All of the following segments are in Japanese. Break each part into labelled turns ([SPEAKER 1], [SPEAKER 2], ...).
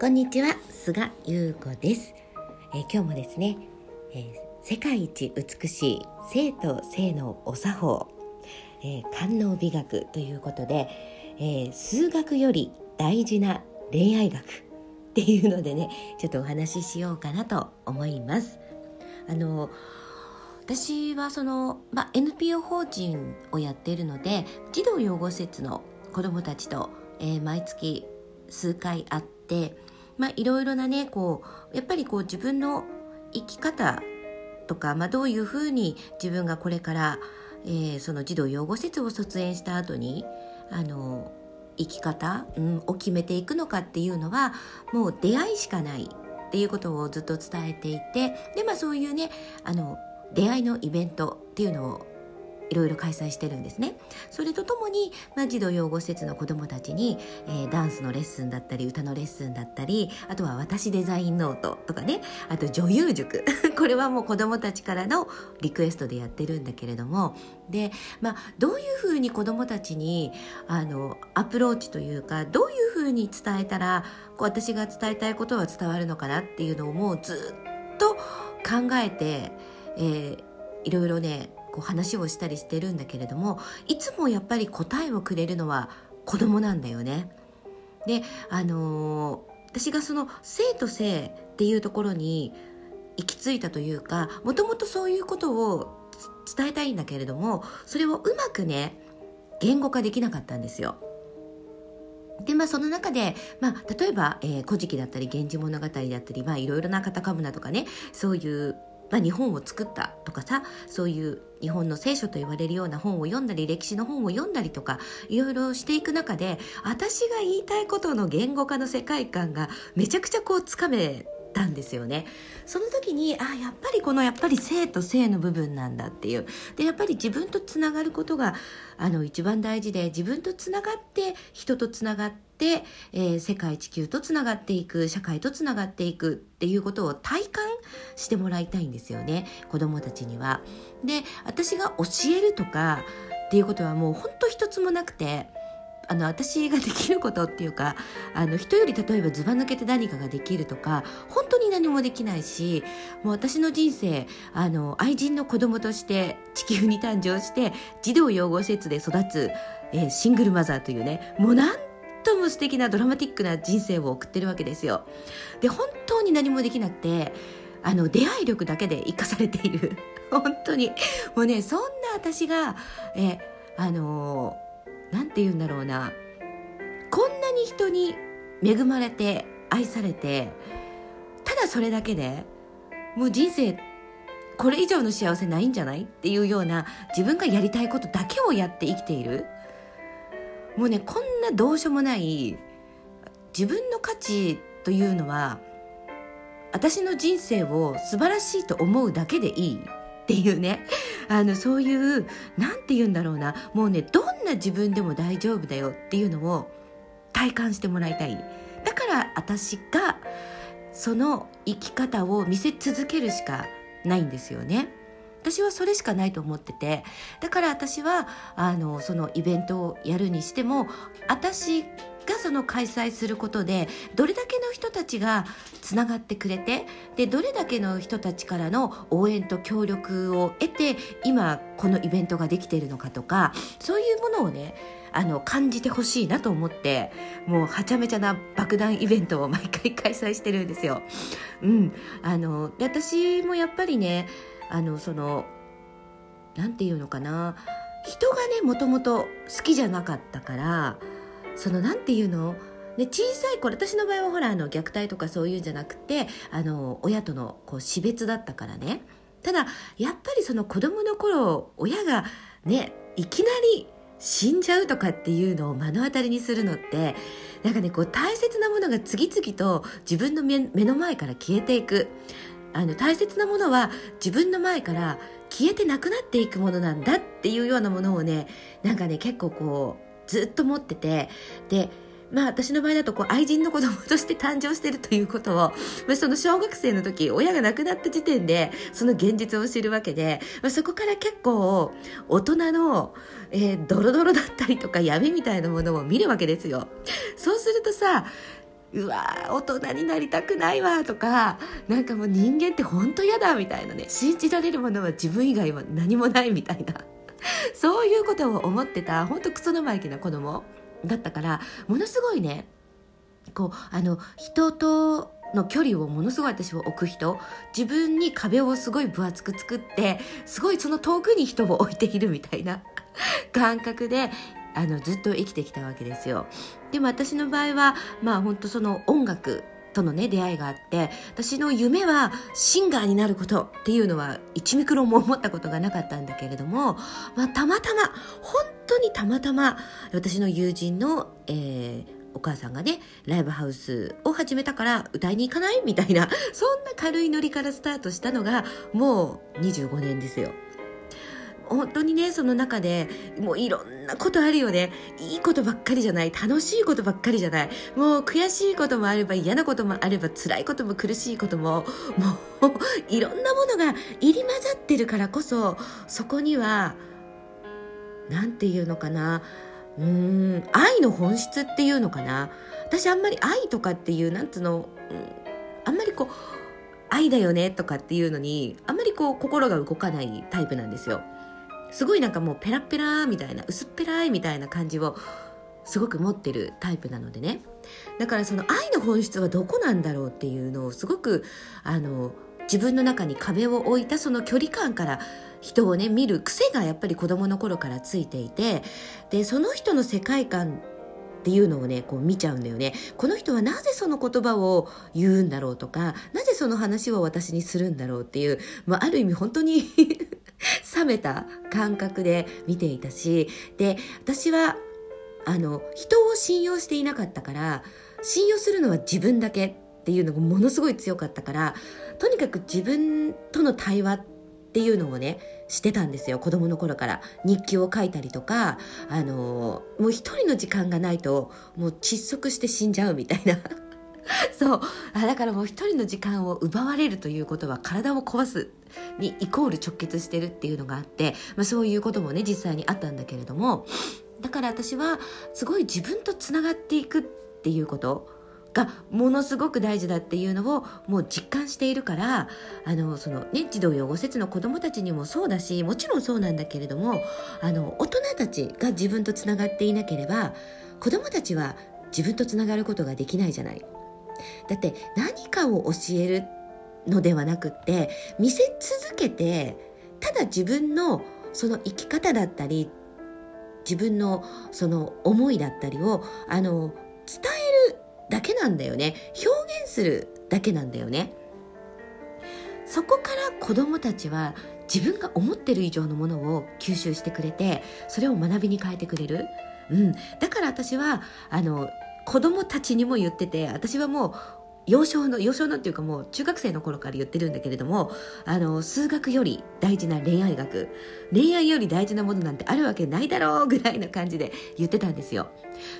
[SPEAKER 1] こんにちは菅優子です、えー、今日もですね、えー、世界一美しい生と性のお作法、えー、官能美学ということで、え数学より大事な恋愛学 っていうのでねちょっとお話ししようかなと思います。あの私はその、まあ、NPO 法人をやっているので児童養護施設の子どもたちと、えー、毎月数回会ってまあいろいろなねこうやっぱりこう自分の生き方とか、まあ、どういうふうに自分がこれから、えー、その児童養護施設を卒園した後にあの生き方、うん、を決めていくのかっていうのはもう出会いしかないっていうことをずっと伝えていてで、まあ、そういうねあの出会いのイベントっていうのをいろいろ開催してるんですね。それとともに、まあ、児童養護施設の子どもたちに、えー、ダンスのレッスンだったり歌のレッスンだったりあとは私デザインノートとかね。あと女優塾。これはもう子どもたちからのリクエストでやってるんだけれども。で、まあ、どういうふうに子どもたちにあのアプローチというかどういうふうに伝えたらこう私が伝えたいことは伝わるのかなっていうのをもうずっと考えて、えー、いろいろねこう話をしたりしてるんだけれどもいつもやっぱり答えをくれるのは子供なんだよね。であのー、私がその生と性っていうところに行き着いたというかもともとそういうことを伝えたいんだけれどもそれをうまくね言語化できなかったんですよ。でまあその中で、まあ、例えば「えー、古事記」だったり「源氏物語」だったり、まあ、いろいろなカタカムナとかねそういうまあ、日本を作ったとかさそういう日本の聖書と言われるような本を読んだり歴史の本を読んだりとかいろいろしていく中で私が言いたいことの言語化の世界観がめちゃくちゃこうつかめたんですよねその時にあやっぱりこのやっぱり性と性の部分なんだっていうでやっぱり自分とつながることがあの一番大事で自分とつながって人とつながって、えー、世界地球とつながっていく社会とつながっていくっていうことを体感してもらいたいんですよね子どもたちには。で私が教えるとかっていうことはもう本当一つもなくて。あの私ができることっていうかあの人より例えばずば抜けて何かができるとか本当に何もできないしもう私の人生あの愛人の子供として地球に誕生して児童養護施設で育つ、えー、シングルマザーというねもうなんとも素敵なドラマティックな人生を送ってるわけですよ。で本当に何もできなくてあの出会い力だけで生かされている 本当にもうねそんな私がえあのー何て言うんだろうな。こんなに人に恵まれて愛されてただそれだけでもう人生これ以上の幸せないんじゃないっていうような自分がやりたいことだけをやって生きている。もうねこんなどうしようもない自分の価値というのは私の人生を素晴らしいと思うだけでいい。っていうね。あのそういう何て言うんだろうな。もうねどんな自分でも大丈夫だよっていうのを体感してもらいたい。だから私がその生き方を見せ続けるしかないんですよね。私はそれしかないと思ってて。だから私はあのそのイベントをやるにしても私がその開催することでどれだけの人たちがつながってくれてでどれだけの人たちからの応援と協力を得て今このイベントができているのかとかそういうものをねあの感じてほしいなと思ってもうはちゃめちゃな爆弾イベントを毎回開催してるんですよ。うん、あので私もやっぱりねあのそのなんていうのかな人がねもともと好きじゃなかったからそのなんていうの？ね、小さい頃私の場合はほらあの虐待とかそういうんじゃなくてあの親とのこう死別だったからね。ただやっぱりその子供の頃親がねいきなり死んじゃうとかっていうのを目の当たりにするのってなんかねこう大切なものが次々と自分の目の前から消えていく。あの大切なものは自分の前から消えてなくなっていくものなんだっていうようなものをねなんかね結構こうずっと持っててでまあ私の場合だとこう愛人の子供として誕生してるということを、まあ、その小学生の時親が亡くなった時点でその現実を知るわけで、まあ、そこから結構大人の、えー、ドロドロだったりとか闇みたいなものを見るわけですよ。そうするとさうわ大人になりたくないわとかなんかもう人間って本当嫌だみたいなね信じられるものは自分以外は何もないみたいなそういうことを思ってた本当クソ生意気な子供だったからものすごいねこうあの人との距離をものすごい私は置く人自分に壁をすごい分厚く作ってすごいその遠くに人を置いているみたいな 感覚であのずっと生きてきたわけですよ。でも私の場合はまあ本当その音楽とのね出会いがあって私の夢はシンガーになることっていうのは1ミクロンも思ったことがなかったんだけれども、まあ、たまたま本当にたまたま私の友人の、えー、お母さんがねライブハウスを始めたから歌いに行かない？みたいなそんな軽いノリからスタートしたのがもう25年ですよ。本当にねその中でもういろんなことあるよね。いいことばっかりじゃない。楽しいことばっかりじゃない。もう悔しいこともあれば嫌なこともあれば辛いことも苦しいことももういろんなものが入り混ざってるからこそそこには何て言うのかな。うーん愛の本質っていうのかな。私あんまり愛とかっていうなんつうの、うん、あんまりこう愛だよねとかっていうのにあんまりこう心が動かないタイプなんですよ。すごいなんかもうペラペラみたいな薄っぺらいみたいな感じをすごく持ってるタイプなのでね。だからその愛の本質はどこなんだろうっていうのをすごくあの自分の中に壁を置いたその距離感から人をね見る癖がやっぱり子供の頃からついていてでその人の世界観っていうのをねこう見ちゃうんだよね。この人はなぜその言葉を言うんだろうとかなぜその話を私にするんだろうっていう、まあ、ある意味本当に冷めた感覚で見ていたしで私はあの人を信用していなかったから信用するのは自分だけっていうのがものすごい強かったからとにかく自分との対話っていうのをねしてたんですよ子供の頃から。日記を書いたりとかあのもう一人の時間がないともう窒息して死んじゃうみたいな。そうあだからもう一人の時間を奪われるということは体を壊すにイコール直結してるっていうのがあって、まあ、そういうこともね実際にあったんだけれどもだから私はすごい自分とつながっていくっていうことがものすごく大事だっていうのをもう実感しているからあのその、ね、児童養護施設の子どもたちにもそうだしもちろんそうなんだけれどもあの大人たちが自分とつながっていなければ子どもたちは自分とつながることができないじゃない。だって何かを教えるのではなくって見せ続けてただ自分のその生き方だったり自分のその思いだったりをあの伝えるだけなんだよね。表現するだけなんだよね。そこから子どもたちは自分が思ってる以上のものを吸収してくれてそれを学びに変えてくれる、うん、だから私はあの子供たちにも言ってて私はもう幼少の幼少のっていうかもう中学生の頃から言ってるんだけれどもあの数学より大事な恋愛学。恋愛より大事なものなんてあるわけないだろうぐらいな感じで言ってたんですよ。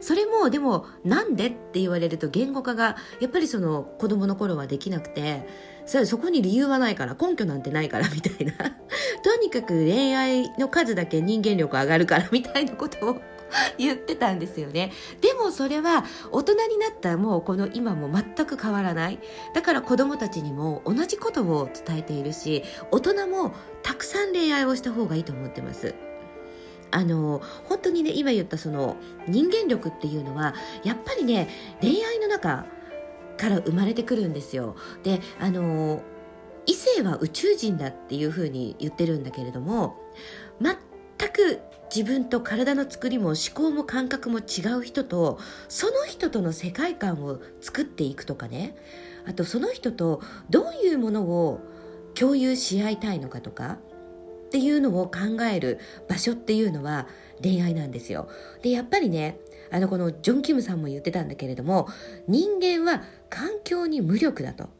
[SPEAKER 1] それもでもなんでって言われると言語化がやっぱりその子供の頃はできなくてそそこに理由はないから根拠なんてないからみたいな。とにかく恋愛の数だけ人間力上がるからみたいなことを 言ってたんですよね。でもそれは大人になったもうこの今も全く変わらない。だから子供たちにも同じことを伝えているし大人もたくさん恋愛をした方がいいと思ってます。あの本当にね今言ったその人間力っていうのはやっぱりね恋愛の中から生まれてくるんですよ。であの異性は宇宙人だっていうふうに言ってるんだけれども全く自分と体の作りも思考も感覚も違う人とその人との世界観を作っていくとかねあとその人とどういうものを共有し合いたいのかとかっていうのを考える場所っていうのは恋愛なんですよ。でやっぱりねあのこのジョン・キムさんも言ってたんだけれども人間は環境に無力だと。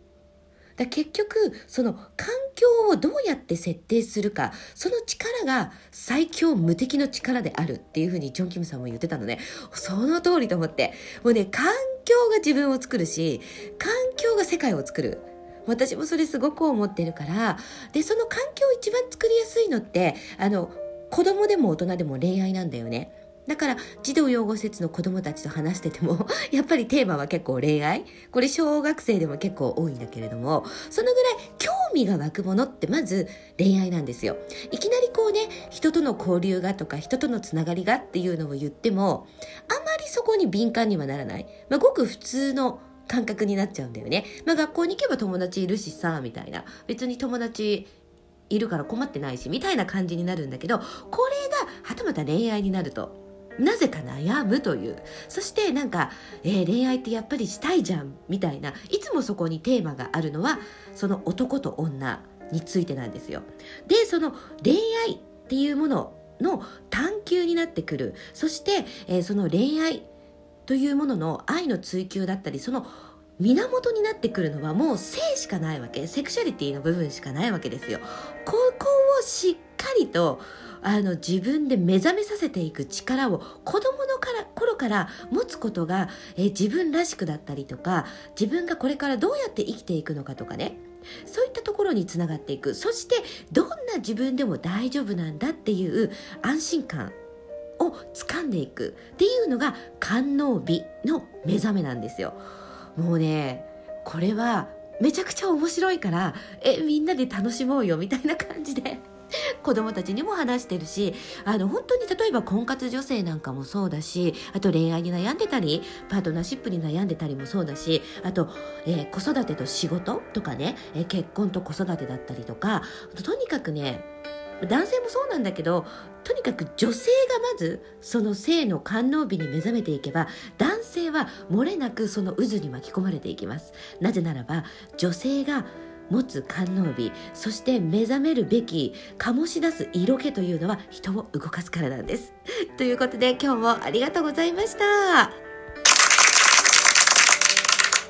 [SPEAKER 1] だ結局その環境をどうやって設定するかその力が最強無敵の力であるっていうふうにジョン・キムさんも言ってたの、ね、その通りと思って。もうね環境が自分を作るし環境が世界を作る。私もそれすごく思ってるから。でその環境を一番作りやすいのってあの子供でも大人でも恋愛なんだよね。だから児童養護施設の子供たちと話してても やっぱりテーマは結構恋愛？これ小学生でも結構多いんだけれどもそのぐらい興味が湧くものってまず恋愛なんですよ。いきなりこうね人との交流がとか人とのつながりがっていうのを言ってもあまりそこに敏感にはならない、まあ、ごく普通の感覚になっちゃうんだよね、まあ、学校に行けば友達いるしさみたいな。別に友達いるから困ってないしみたいな感じになるんだけどこれがはたまた恋愛になると。なぜか悩むという。そしてなんか、えー、恋愛ってやっぱりしたいじゃんみたいないつもそこにテーマがあるのはその男と女についてなんですよ。でその恋愛っていうものの探求になってくる。そして、えー、その恋愛というものの愛の追求だったりその源になってくるのはもう性しかないわけ。セクシャリティの部分しかないわけですよ。ここをしっかりとあの自分で目覚めさせていく力を子供のから頃から持つことが、え自分らしくだったりとか自分がこれからどうやって生きていくのかとかね。そういったところにつながっていく。そしてどんな自分でも大丈夫なんだっていう安心感を掴んでいく。っていうのが観音美の目覚めなんですよ。もうねこれはめちゃくちゃ面白いからえみんなで楽しもうよみたいな感じで。子供たちにも話してるしあの本当に例えば婚活女性なんかもそうだしあと恋愛に悩んでたりパートナーシップに悩んでたりもそうだしあと、えー、子育てと仕事とかね、えー、結婚と子育てだったりとかとにかくね男性もそうなんだけどとにかく女性がまずその性の官能美に目覚めていけば男性は漏れなくその渦に巻き込まれていきます。なぜならば女性が持つ官能美そして目覚めるべき醸し出す色気というのは人を動かすからなんです。ということで今日もありがとうございました。